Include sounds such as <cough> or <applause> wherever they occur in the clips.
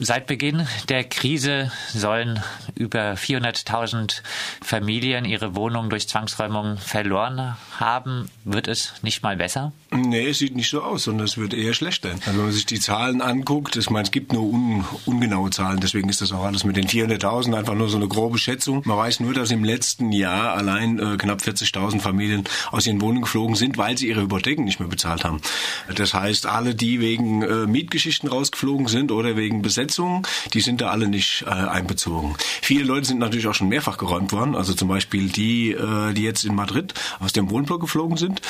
Seit Beginn der Krise sollen über 400.000 Familien ihre Wohnungen durch Zwangsräumung verloren haben. Wird es nicht mal besser? Nee, es sieht nicht so aus, sondern es wird eher schlechter. Also wenn man sich die Zahlen anguckt, ich meine, es gibt nur un, ungenaue Zahlen, deswegen ist das auch alles mit den 400.000 einfach nur so eine grobe Schätzung. Man weiß nur, dass im letzten Jahr allein äh, knapp 40.000 Familien aus ihren Wohnungen geflogen sind, weil sie ihre Hypotheken nicht mehr bezahlt haben. Das heißt, alle, die wegen äh, Mietgeschichten rausgeflogen sind oder wegen Besetzung, die sind da alle nicht äh, einbezogen. Viele Leute sind natürlich auch schon mehrfach geräumt worden, also zum Beispiel die, äh, die jetzt in Madrid aus dem Wohnblock geflogen sind,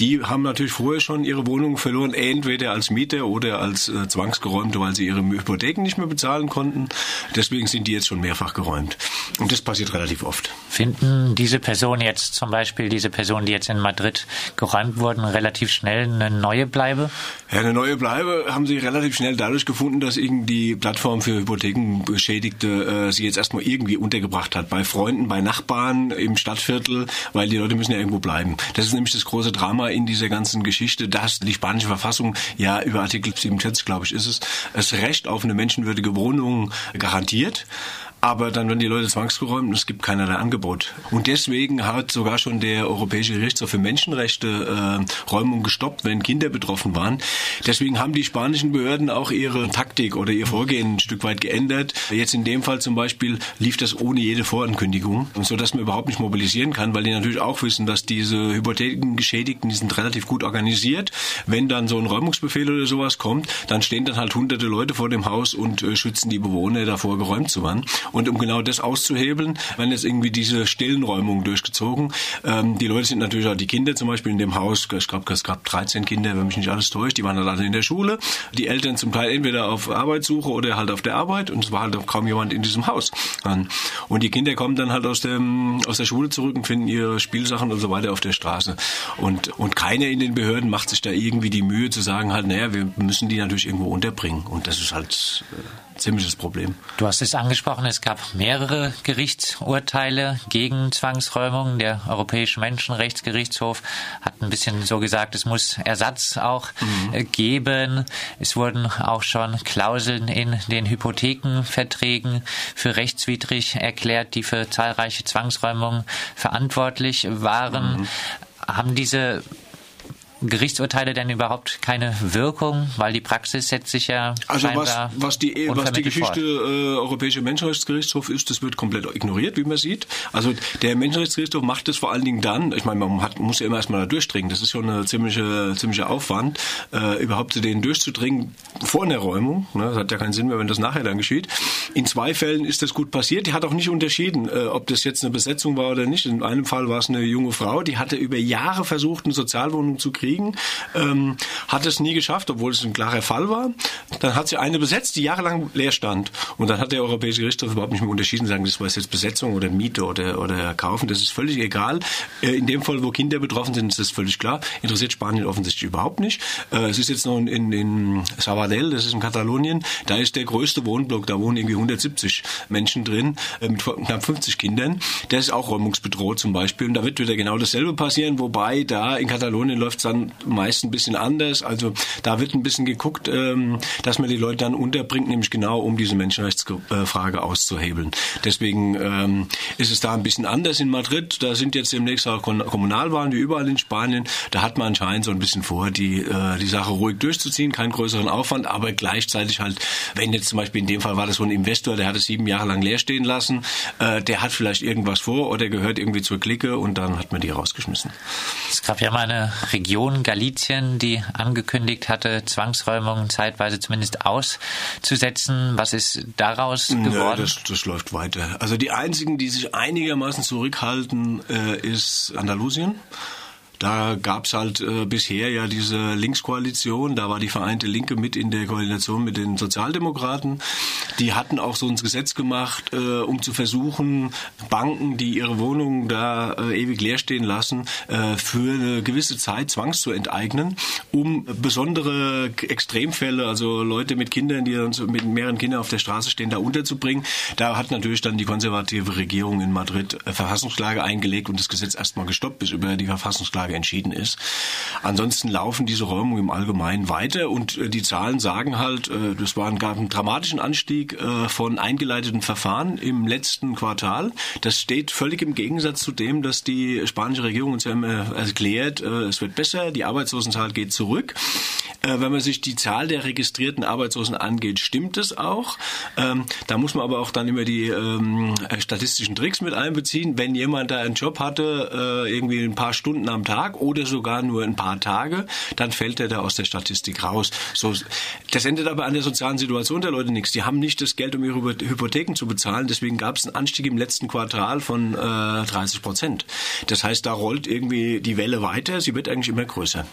die haben natürlich vorher schon ihre Wohnungen verloren, entweder als Mieter oder als äh, Zwangsgeräumte, weil sie ihre Hypotheken nicht mehr bezahlen konnten. Deswegen sind die jetzt schon mehrfach geräumt. Und das passiert relativ oft. Finden diese Personen jetzt zum Beispiel, diese Personen, die jetzt in Madrid geräumt wurden, relativ schnell eine neue Bleibe? Ja, eine neue Bleibe haben sie relativ schnell dadurch gefunden, dass irgendwie Plattform für Hypothekenbeschädigte äh, sie jetzt erstmal irgendwie untergebracht hat. Bei Freunden, bei Nachbarn, im Stadtviertel, weil die Leute müssen ja irgendwo bleiben. Das ist nämlich das große Drama in dieser ganzen Geschichte, dass die spanische Verfassung ja über Artikel 47, glaube ich, ist es, das Recht auf eine menschenwürdige Wohnung garantiert. Aber dann werden die Leute zwangsgeräumt und es gibt keinerlei Angebot. Und deswegen hat sogar schon der Europäische Gerichtshof für Menschenrechte äh, Räumung gestoppt, wenn Kinder betroffen waren. Deswegen haben die spanischen Behörden auch ihre Taktik oder ihr Vorgehen ein Stück weit geändert. Jetzt in dem Fall zum Beispiel lief das ohne jede Vorankündigung, so dass man überhaupt nicht mobilisieren kann, weil die natürlich auch wissen, dass diese Hypothekengeschädigten, die sind relativ gut organisiert. Wenn dann so ein Räumungsbefehl oder sowas kommt, dann stehen dann halt hunderte Leute vor dem Haus und äh, schützen die Bewohner davor, geräumt zu werden. Und um genau das auszuhebeln, werden jetzt irgendwie diese stillen Räumungen durchgezogen. Ähm, die Leute sind natürlich auch die Kinder zum Beispiel in dem Haus, ich glaube, es gab 13 Kinder, wenn mich nicht alles täuscht, die waren halt alle in der Schule. Die Eltern zum Teil entweder auf Arbeitssuche oder halt auf der Arbeit und es war halt auch kaum jemand in diesem Haus. Und die Kinder kommen dann halt aus, dem, aus der Schule zurück und finden ihre Spielsachen und so weiter auf der Straße. Und, und keiner in den Behörden macht sich da irgendwie die Mühe zu sagen halt, naja, wir müssen die natürlich irgendwo unterbringen. Und das ist halt äh, ziemliches Problem. Du hast es angesprochen, es gab mehrere Gerichtsurteile gegen Zwangsräumungen. Der Europäische Menschenrechtsgerichtshof hat ein bisschen so gesagt, es muss Ersatz auch mhm. Äh, geben. Es wurden auch schon Klauseln in den Hypothekenverträgen für rechtswidrig erklärt, die für zahlreiche Zwangsräumungen verantwortlich waren. Mhm. Haben diese Gerichtsurteile denn überhaupt keine Wirkung, weil die Praxis setzt sich ja also was, was die was die Geschichte äh, Europäische Menschenrechtsgerichtshof ist, das wird komplett ignoriert, wie man sieht. Also der Menschenrechtsgerichtshof macht das vor allen Dingen dann. Ich meine, man hat, muss ja immer erstmal da durchdringen. Das ist schon eine ziemliche ziemliche Aufwand, äh, überhaupt zu denen durchzudringen vor einer Räumung. Ne? Das hat ja keinen Sinn mehr, wenn das nachher dann geschieht. In zwei Fällen ist das gut passiert. Die hat auch nicht unterschieden, äh, ob das jetzt eine Besetzung war oder nicht. In einem Fall war es eine junge Frau, die hatte über Jahre versucht, eine Sozialwohnung zu kriegen kriegen. Ähm, hat es nie geschafft, obwohl es ein klarer Fall war. Dann hat sie eine besetzt, die jahrelang leer stand. Und dann hat der Europäische Gerichtshof überhaupt nicht mehr unterschieden, sagen, das war jetzt Besetzung oder Miete oder, oder Kaufen. Das ist völlig egal. Äh, in dem Fall, wo Kinder betroffen sind, ist das völlig klar. Interessiert Spanien offensichtlich überhaupt nicht. Äh, es ist jetzt noch in, in Sabadell, das ist in Katalonien, da ist der größte Wohnblock, da wohnen irgendwie 170 Menschen drin, äh, mit knapp 50 Kindern. Der ist auch räumungsbedroht zum Beispiel. Und da wird wieder genau dasselbe passieren, wobei da in Katalonien läuft es dann dann meist ein bisschen anders. Also da wird ein bisschen geguckt, ähm, dass man die Leute dann unterbringt, nämlich genau um diese Menschenrechtsfrage auszuhebeln. Deswegen ähm, ist es da ein bisschen anders in Madrid. Da sind jetzt demnächst auch Kommunalwahlen wie überall in Spanien. Da hat man anscheinend so ein bisschen vor, die, äh, die Sache ruhig durchzuziehen, keinen größeren Aufwand, aber gleichzeitig halt, wenn jetzt zum Beispiel in dem Fall war das so ein Investor, der hat es sieben Jahre lang leer stehen lassen, äh, der hat vielleicht irgendwas vor oder gehört irgendwie zur Clique und dann hat man die rausgeschmissen. Es gab ja mal eine Region, Region Galizien, die angekündigt hatte, Zwangsräumungen zeitweise zumindest auszusetzen. Was ist daraus geworden? Ja, das, das läuft weiter. Also die einzigen, die sich einigermaßen zurückhalten, äh, ist Andalusien. Da gab's halt äh, bisher ja diese Linkskoalition, da war die Vereinte Linke mit in der Koalition mit den Sozialdemokraten. Die hatten auch so ein Gesetz gemacht, äh, um zu versuchen, Banken, die ihre Wohnungen da äh, ewig leer stehen lassen, äh, für eine gewisse Zeit zwangs zu enteignen, um besondere Extremfälle, also Leute mit Kindern, die mit mehreren Kindern auf der Straße stehen, da unterzubringen. Da hat natürlich dann die konservative Regierung in Madrid äh, Verfassungsklage eingelegt und das Gesetz erstmal gestoppt, bis über die Verfassungsklage entschieden ist. Ansonsten laufen diese Räumungen im Allgemeinen weiter und äh, die Zahlen sagen halt, äh, das war ein, gab einen dramatischen Anstieg äh, von eingeleiteten Verfahren im letzten Quartal. Das steht völlig im Gegensatz zu dem, dass die spanische Regierung uns ja immer erklärt, es wird besser, die Arbeitslosenzahl geht zurück. Wenn man sich die Zahl der registrierten Arbeitslosen angeht, stimmt es auch. Ähm, da muss man aber auch dann immer die ähm, statistischen Tricks mit einbeziehen. Wenn jemand da einen Job hatte, irgendwie ein paar Stunden am Tag oder sogar nur ein paar Tage, dann fällt er da aus der Statistik raus. So, das ändert aber an der sozialen Situation der Leute nichts. Die haben nicht das Geld, um ihre Hypotheken zu bezahlen. Deswegen gab es einen Anstieg im letzten Quartal von äh, 30 Prozent. Das heißt, da rollt irgendwie die Welle weiter. Sie wird eigentlich immer größer.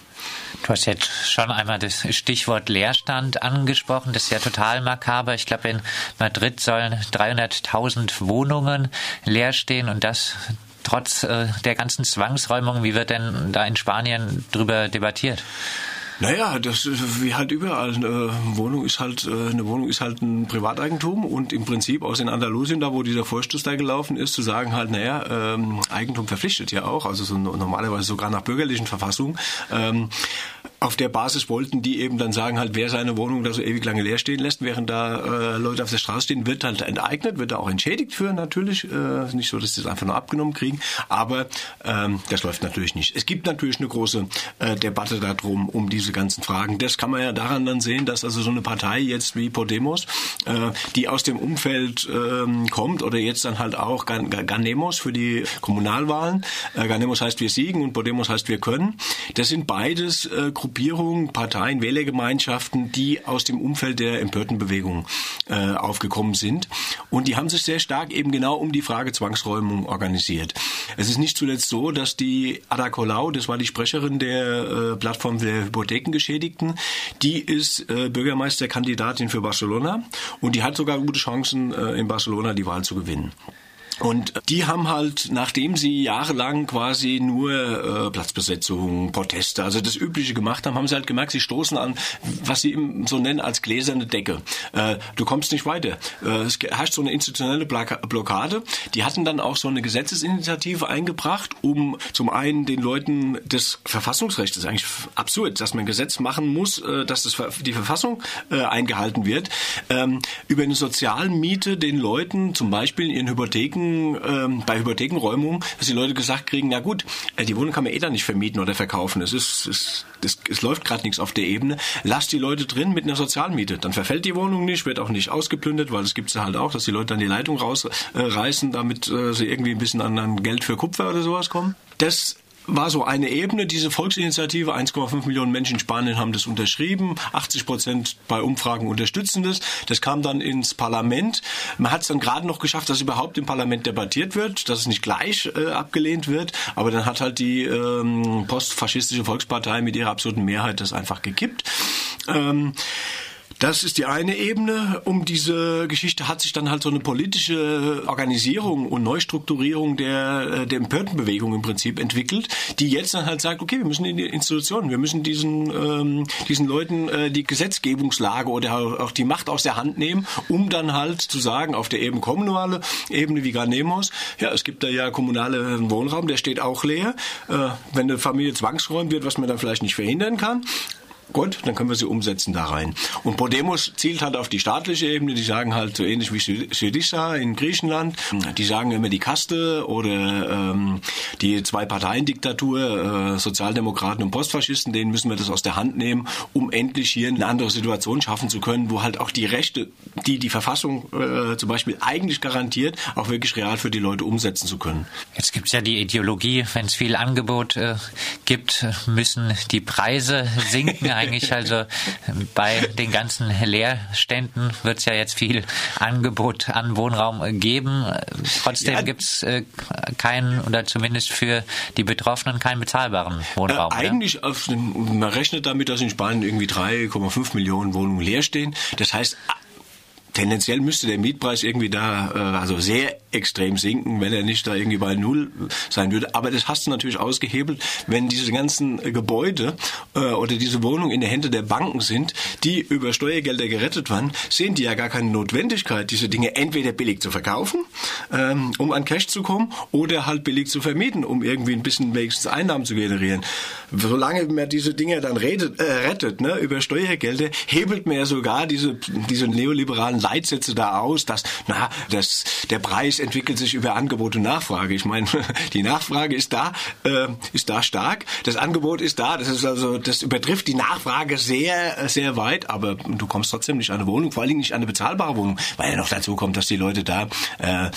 Du hast jetzt schon einmal das Stichwort Leerstand angesprochen. Das ist ja total makaber. Ich glaube, in Madrid sollen 300.000 Wohnungen leer stehen und das trotz äh, der ganzen Zwangsräumung. Wie wird denn da in Spanien drüber debattiert? Naja, das wie halt überall. Eine Wohnung ist halt, äh, eine Wohnung ist halt ein Privateigentum und im Prinzip aus in Andalusien, da wo dieser Vorstoß da gelaufen ist, zu sagen halt, naja, ähm, Eigentum verpflichtet ja auch, also so normalerweise sogar nach bürgerlichen Verfassungen. Ähm, auf der Basis wollten die eben dann sagen, halt, wer seine Wohnung da so ewig lange leer stehen lässt, während da äh, Leute auf der Straße stehen, wird halt enteignet, wird da auch entschädigt für natürlich. Äh, nicht so, dass sie es einfach nur abgenommen kriegen, aber ähm, das läuft natürlich nicht. Es gibt natürlich eine große äh, Debatte darum, um diese ganzen Fragen. Das kann man ja daran dann sehen, dass also so eine Partei jetzt wie Podemos, äh, die aus dem Umfeld äh, kommt oder jetzt dann halt auch Gan Ganemos für die Kommunalwahlen. Äh, Ganemos heißt wir siegen und Podemos heißt wir können. Das sind beides äh, Gruppierungen, Parteien, Wählergemeinschaften, die aus dem Umfeld der empörten Bewegung äh, aufgekommen sind. Und die haben sich sehr stark eben genau um die Frage Zwangsräumung organisiert. Es ist nicht zuletzt so, dass die Ada Colau, das war die Sprecherin der äh, Plattform der Hypothekengeschädigten, die ist äh, Bürgermeisterkandidatin für Barcelona und die hat sogar gute Chancen, äh, in Barcelona die Wahl zu gewinnen. Und die haben halt, nachdem sie jahrelang quasi nur äh, Platzbesetzung, Proteste, also das Übliche gemacht haben, haben sie halt gemerkt, sie stoßen an, was sie so nennen als gläserne Decke. Äh, du kommst nicht weiter. Äh, es herrscht so eine institutionelle Blockade. Die hatten dann auch so eine Gesetzesinitiative eingebracht, um zum einen den Leuten das Verfassungsrecht, das ist eigentlich absurd, dass man ein Gesetz machen muss, äh, dass das, die Verfassung äh, eingehalten wird, ähm, über eine Sozialmiete den Leuten zum Beispiel in ihren Hypotheken Hypotheken, ähm, bei Hypothekenräumung, dass die Leute gesagt kriegen, na gut, äh, die Wohnung kann man eh dann nicht vermieten oder verkaufen. Es ist, es, es, es läuft gerade nichts auf der Ebene. Lass die Leute drin mit einer Sozialmiete. Dann verfällt die Wohnung nicht, wird auch nicht ausgeplündert, weil es gibt es halt auch, dass die Leute dann die Leitung rausreißen, äh, damit äh, sie irgendwie ein bisschen an, an Geld für Kupfer oder sowas kommen. Das war so eine Ebene, diese Volksinitiative. 1,5 Millionen Menschen in Spanien haben das unterschrieben. 80 Prozent bei Umfragen unterstützen das. Das kam dann ins Parlament. Man hat es dann gerade noch geschafft, dass überhaupt im Parlament debattiert wird, dass es nicht gleich äh, abgelehnt wird. Aber dann hat halt die ähm, postfaschistische Volkspartei mit ihrer absoluten Mehrheit das einfach gekippt. Ähm, das ist die eine Ebene. Um diese Geschichte hat sich dann halt so eine politische Organisierung und Neustrukturierung der, äh, der Empörtenbewegung im Prinzip entwickelt, die jetzt dann halt sagt, okay, wir müssen in die Institutionen, wir müssen diesen, ähm, diesen Leuten äh, die Gesetzgebungslage oder auch die Macht aus der Hand nehmen, um dann halt zu sagen, auf der eben kommunale Ebene wie Garnemos, ja, es gibt da ja kommunale Wohnraum, der steht auch leer. Äh, wenn eine Familie zwangsräumt wird, was man dann vielleicht nicht verhindern kann, Gut, dann können wir sie umsetzen da rein. Und Podemos zielt halt auf die staatliche Ebene, die sagen halt so ähnlich wie Syriza in Griechenland, die sagen immer die Kaste oder ähm, die Zwei-Parteien-Diktatur, äh, Sozialdemokraten und Postfaschisten, denen müssen wir das aus der Hand nehmen, um endlich hier eine andere Situation schaffen zu können, wo halt auch die Rechte, die die Verfassung äh, zum Beispiel eigentlich garantiert, auch wirklich real für die Leute umsetzen zu können. Jetzt gibt es ja die Ideologie, wenn es viel Angebot äh, gibt, müssen die Preise sinken. Eigentlich also bei den ganzen Leerständen wird es ja jetzt viel Angebot an Wohnraum geben. Trotzdem ja, gibt es äh, keinen oder zumindest für die Betroffenen keinen bezahlbaren Wohnraum. Äh, eigentlich, man rechnet damit, dass in Spanien irgendwie 3,5 Millionen Wohnungen leer stehen. Das heißt, tendenziell müsste der Mietpreis irgendwie da äh, also sehr extrem sinken, wenn er nicht da irgendwie bei null sein würde. Aber das hast du natürlich ausgehebelt, wenn diese ganzen Gebäude äh, oder diese Wohnungen in der Hände der Banken sind, die über Steuergelder gerettet waren, sehen die ja gar keine Notwendigkeit, diese Dinge entweder billig zu verkaufen, ähm, um an Cash zu kommen, oder halt billig zu vermieten, um irgendwie ein bisschen wenigstens Einnahmen zu generieren. Solange man diese Dinge dann redet, äh, rettet ne, über Steuergelder, hebelt man ja sogar diese, diese neoliberalen Leitsätze da aus, dass na, dass der Preis entwickelt sich über Angebot und Nachfrage. Ich meine, <laughs> die Nachfrage ist da, äh, ist da stark, das Angebot ist da, das ist also, das übertrifft die Nachfrage sehr, sehr weit, aber du kommst trotzdem nicht an eine Wohnung, vor allen Dingen nicht an eine bezahlbare Wohnung, weil ja noch dazu kommt, dass die Leute da äh,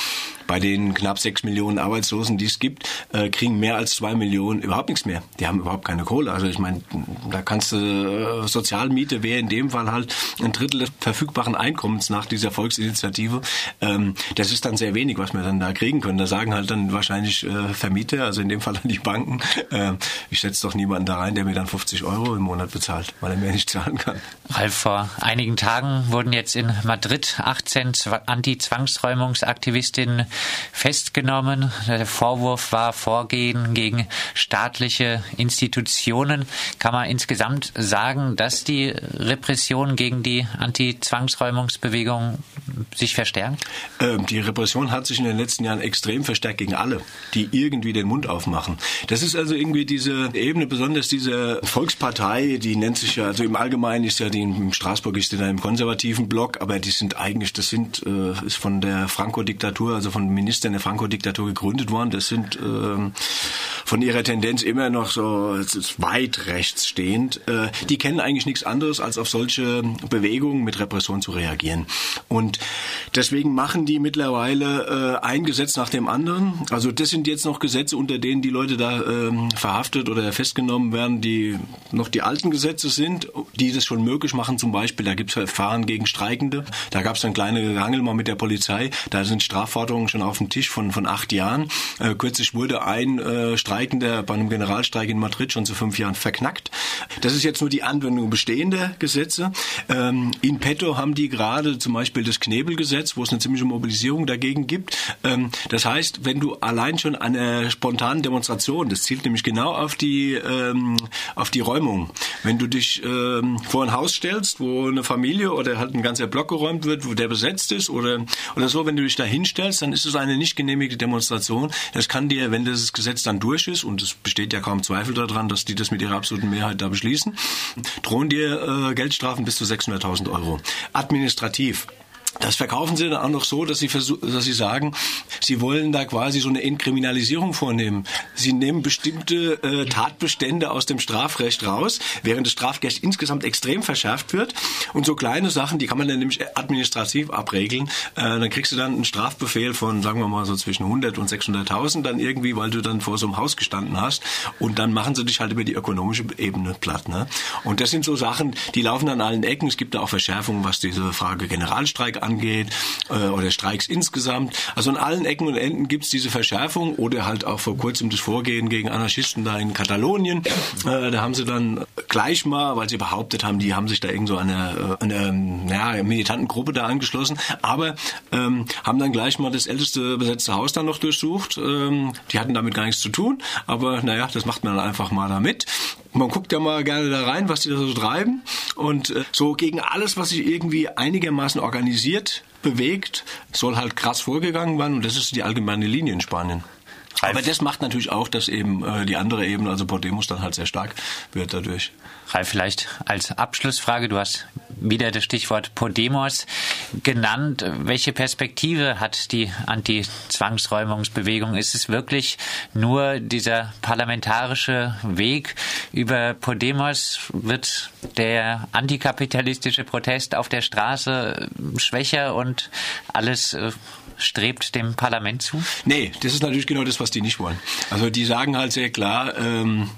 bei den knapp sechs Millionen Arbeitslosen, die es gibt, äh, kriegen mehr als zwei Millionen überhaupt nichts mehr. Die haben überhaupt keine Kohle. Also ich meine, da kannst du äh, Sozialmiete wäre in dem Fall halt ein Drittel des verfügbaren Einkommens nach dieser Volksinitiative. Ähm, das ist dann sehr wenig, was wir dann da kriegen können. Da sagen halt dann wahrscheinlich äh, Vermieter, also in dem Fall dann die Banken, äh, ich setze doch niemanden da rein, der mir dann 50 Euro im Monat bezahlt, weil er mir nicht zahlen kann. Ralf, vor einigen Tagen wurden jetzt in Madrid 18 Anti-Zwangsräumungsaktivistinnen festgenommen. Der Vorwurf war Vorgehen gegen staatliche Institutionen. Kann man insgesamt sagen, dass die Repression gegen die Anti-Zwangsräumungsbewegung sich verstärkt? Ähm, die Repression hat sich in den letzten Jahren extrem verstärkt gegen alle, die irgendwie den Mund aufmachen. Das ist also irgendwie diese Ebene, besonders diese Volkspartei, die nennt sich ja, also im Allgemeinen ist ja die in Straßburg ist die da im konservativen Block, aber die sind eigentlich, das sind, äh, ist von der Franco-Diktatur, also von Ministern der Franco-Diktatur gegründet worden. Das sind äh, von ihrer Tendenz immer noch so weit rechts stehend. Äh, die kennen eigentlich nichts anderes, als auf solche Bewegungen mit Repression zu reagieren. Und deswegen machen die mittlerweile äh, ein Gesetz nach dem anderen. Also das sind jetzt noch Gesetze, unter denen die Leute da äh, verhaftet oder festgenommen werden, die noch die alten Gesetze sind, die das schon möglich machen. Zum Beispiel, da gibt es Verfahren gegen Streikende. Da gab es dann kleine Gerangel mal mit der Polizei. Da sind Strafforderungen schon auf dem Tisch von, von acht Jahren. Äh, kürzlich wurde ein äh, Streikender bei einem Generalstreik in Madrid schon zu fünf Jahren verknackt. Das ist jetzt nur die Anwendung bestehender Gesetze. Ähm, in petto haben die gerade zum Beispiel das Knebelgesetz, wo es eine ziemliche Mobilisierung dagegen gibt. Ähm, das heißt, wenn du allein schon eine spontane Demonstration, das zielt nämlich genau auf die, ähm, auf die Räumung. Wenn du dich ähm, vor ein Haus stellst, wo eine Familie oder halt ein ganzer Block geräumt wird, wo der besetzt ist oder, oder so, wenn du dich da hinstellst, dann ist es eine nicht genehmigte Demonstration. Das kann dir, wenn das Gesetz dann durch ist, und es besteht ja kaum Zweifel daran, dass die das mit ihrer absoluten Mehrheit da beschließen, drohen dir äh, Geldstrafen bis zu 600.000 Euro. Administrativ das verkaufen sie dann auch noch so, dass sie, dass sie sagen, sie wollen da quasi so eine Entkriminalisierung vornehmen. Sie nehmen bestimmte äh, Tatbestände aus dem Strafrecht raus, während das Strafrecht insgesamt extrem verschärft wird. Und so kleine Sachen, die kann man dann nämlich administrativ abregeln. Äh, dann kriegst du dann einen Strafbefehl von, sagen wir mal, so zwischen 100 und 600.000 dann irgendwie, weil du dann vor so einem Haus gestanden hast. Und dann machen sie dich halt über die ökonomische Ebene platt. Ne? Und das sind so Sachen, die laufen an allen Ecken. Es gibt da auch Verschärfungen, was diese Frage Generalstreik angeht äh, oder Streiks insgesamt. Also an allen Ecken und Enden gibt es diese Verschärfung oder halt auch vor kurzem das Vorgehen gegen Anarchisten da in Katalonien. Äh, da haben sie dann gleich mal, weil sie behauptet haben, die haben sich da irgend so eine, äh, eine ja, militanten Gruppe da angeschlossen, aber ähm, haben dann gleich mal das älteste besetzte Haus dann noch durchsucht. Ähm, die hatten damit gar nichts zu tun, aber naja, das macht man dann einfach mal damit. Man guckt ja mal gerne da rein, was die da so treiben. Und äh, so gegen alles, was sich irgendwie einigermaßen organisiert, bewegt, soll halt krass vorgegangen werden. Und das ist die allgemeine Linie in Spanien. Aber das macht natürlich auch, dass eben äh, die andere Ebene, also Podemos, dann halt sehr stark wird dadurch. Ralf, vielleicht als Abschlussfrage, du hast wieder das Stichwort Podemos genannt. Welche Perspektive hat die Anti-Zwangsräumungsbewegung? Ist es wirklich nur dieser parlamentarische Weg über Podemos? Wird der antikapitalistische Protest auf der Straße schwächer und alles äh, strebt dem Parlament zu? Nee, das ist natürlich genau das, was die nicht wollen. Also die sagen halt sehr klar, ähm,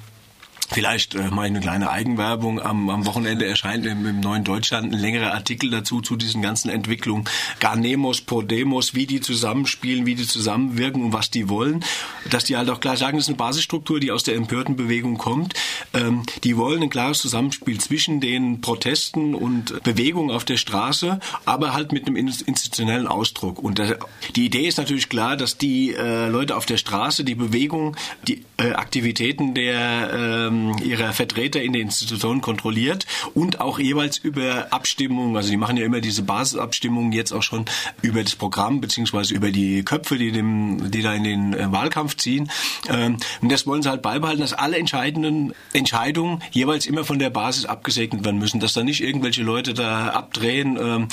Vielleicht äh, mache ich eine kleine Eigenwerbung. Am, am Wochenende erscheint im, im Neuen Deutschland ein längerer Artikel dazu, zu diesen ganzen Entwicklungen. Garnemos, Podemos, wie die zusammenspielen, wie die zusammenwirken und was die wollen. Dass die halt auch klar sagen, das ist eine Basisstruktur, die aus der empörten Bewegung kommt. Ähm, die wollen ein klares Zusammenspiel zwischen den Protesten und Bewegungen auf der Straße, aber halt mit einem institutionellen Ausdruck. Und das, die Idee ist natürlich klar, dass die äh, Leute auf der Straße, die Bewegung, die äh, Aktivitäten der ähm, ihrer Vertreter in den Institutionen kontrolliert und auch jeweils über Abstimmungen, also die machen ja immer diese Basisabstimmungen jetzt auch schon über das Programm beziehungsweise über die Köpfe, die dem, die da in den äh, Wahlkampf ziehen. Ähm, und das wollen sie halt beibehalten, dass alle entscheidenden Entscheidungen jeweils immer von der Basis abgesegnet werden müssen, dass da nicht irgendwelche Leute da abdrehen. Ähm,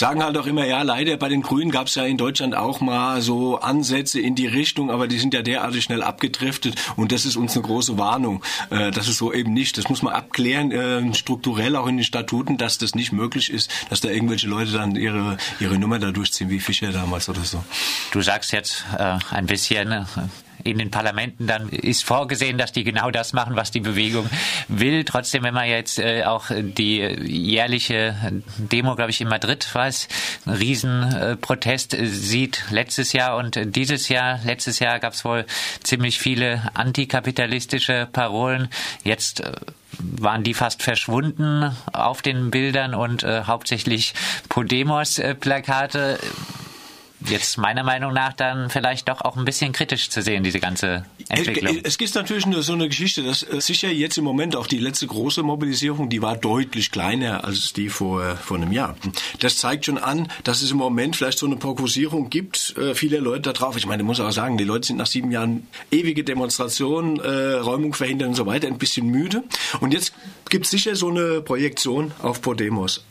sagen halt auch immer, ja, leider bei den Grünen gab es ja in Deutschland auch mal so Ansätze in die Richtung, aber die sind ja derartig schnell abgedriftet und das ist uns eine große Warnung. Äh, das ist so eben nicht. Das muss man abklären, äh, strukturell auch in den Statuten, dass das nicht möglich ist, dass da irgendwelche Leute dann ihre, ihre Nummer da durchziehen, wie Fischer damals oder so. Du sagst jetzt äh, ein bisschen, äh, in den Parlamenten dann ist vorgesehen, dass die genau das machen, was die Bewegung will. Trotzdem, wenn man jetzt äh, auch die jährliche Demo, glaube ich, in Madrid war es, Riesenprotest äh, sieht letztes Jahr und dieses Jahr, letztes Jahr gab es wohl ziemlich viele antikapitalistische Parolen. Jetzt äh, waren die fast verschwunden auf den Bildern und äh, hauptsächlich Podemos-Plakate jetzt meiner Meinung nach dann vielleicht doch auch ein bisschen kritisch zu sehen, diese ganze Entwicklung. Es, es gibt natürlich nur so eine Geschichte, dass äh, sicher jetzt im Moment auch die letzte große Mobilisierung, die war deutlich kleiner als die vor, vor einem Jahr. Das zeigt schon an, dass es im Moment vielleicht so eine Fokussierung gibt, äh, viele Leute da drauf. Ich meine, ich muss auch sagen, die Leute sind nach sieben Jahren ewige Demonstrationen, äh, Räumung verhindern und so weiter ein bisschen müde. Und jetzt gibt sicher so eine Projektion auf Podemos.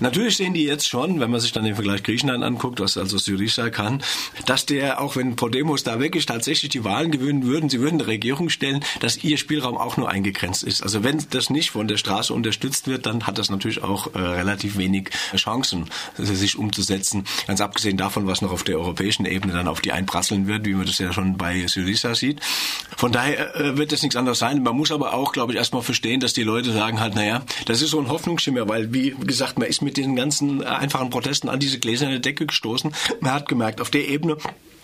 Natürlich sehen die jetzt schon, wenn man sich dann den Vergleich Griechenland anguckt, was also Syriza kann, dass der, auch wenn Podemos da ist, tatsächlich die Wahlen gewinnen würden. Sie würden eine Regierung stellen, dass ihr Spielraum auch nur eingegrenzt ist. Also wenn das nicht von der Straße unterstützt wird, dann hat das natürlich auch äh, relativ wenig Chancen, sich umzusetzen. Ganz abgesehen davon, was noch auf der europäischen Ebene dann auf die einprasseln wird, wie man das ja schon bei Syriza sieht. Von daher äh, wird das nichts anderes sein. Man muss aber auch, glaube ich, erstmal verstehen, dass die Leute sagen halt, naja, das ist so ein Hoffnungsschimmer, weil, wie gesagt, man ist mit diesen ganzen einfachen Protesten an diese gläserne Decke gestoßen. Man hat gemerkt, auf der Ebene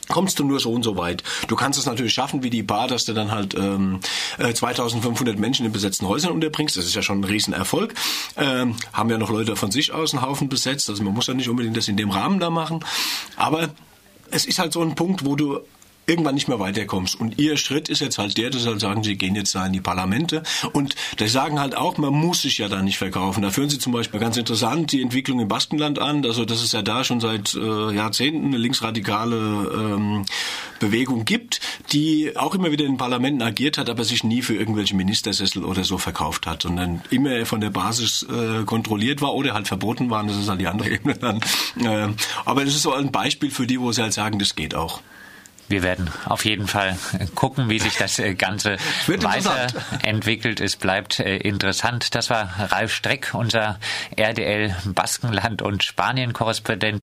kommst du nur so und so weit. Du kannst es natürlich schaffen, wie die Bar, dass du dann halt ähm, 2500 äh, Menschen in besetzten Häusern unterbringst. Das ist ja schon ein Riesenerfolg. Ähm, haben ja noch Leute von sich aus einen Haufen besetzt. Also man muss ja nicht unbedingt das in dem Rahmen da machen. Aber es ist halt so ein Punkt, wo du irgendwann nicht mehr weiterkommst. Und ihr Schritt ist jetzt halt der, dass halt sagen, sie gehen jetzt da in die Parlamente. Und die sagen halt auch, man muss sich ja da nicht verkaufen. Da führen sie zum Beispiel ganz interessant die Entwicklung im Baskenland an. Also dass es ja da schon seit äh, Jahrzehnten eine linksradikale ähm, Bewegung gibt, die auch immer wieder in Parlamenten agiert hat, aber sich nie für irgendwelche Ministersessel oder so verkauft hat, sondern immer von der Basis äh, kontrolliert war oder halt verboten waren. Das ist halt die andere Ebene dann. Äh, aber das ist so ein Beispiel für die, wo sie halt sagen, das geht auch. Wir werden auf jeden Fall gucken, wie sich das äh, Ganze <laughs> weiterentwickelt. Es bleibt äh, interessant. Das war Ralf Streck, unser RDL Baskenland und Spanien Korrespondent.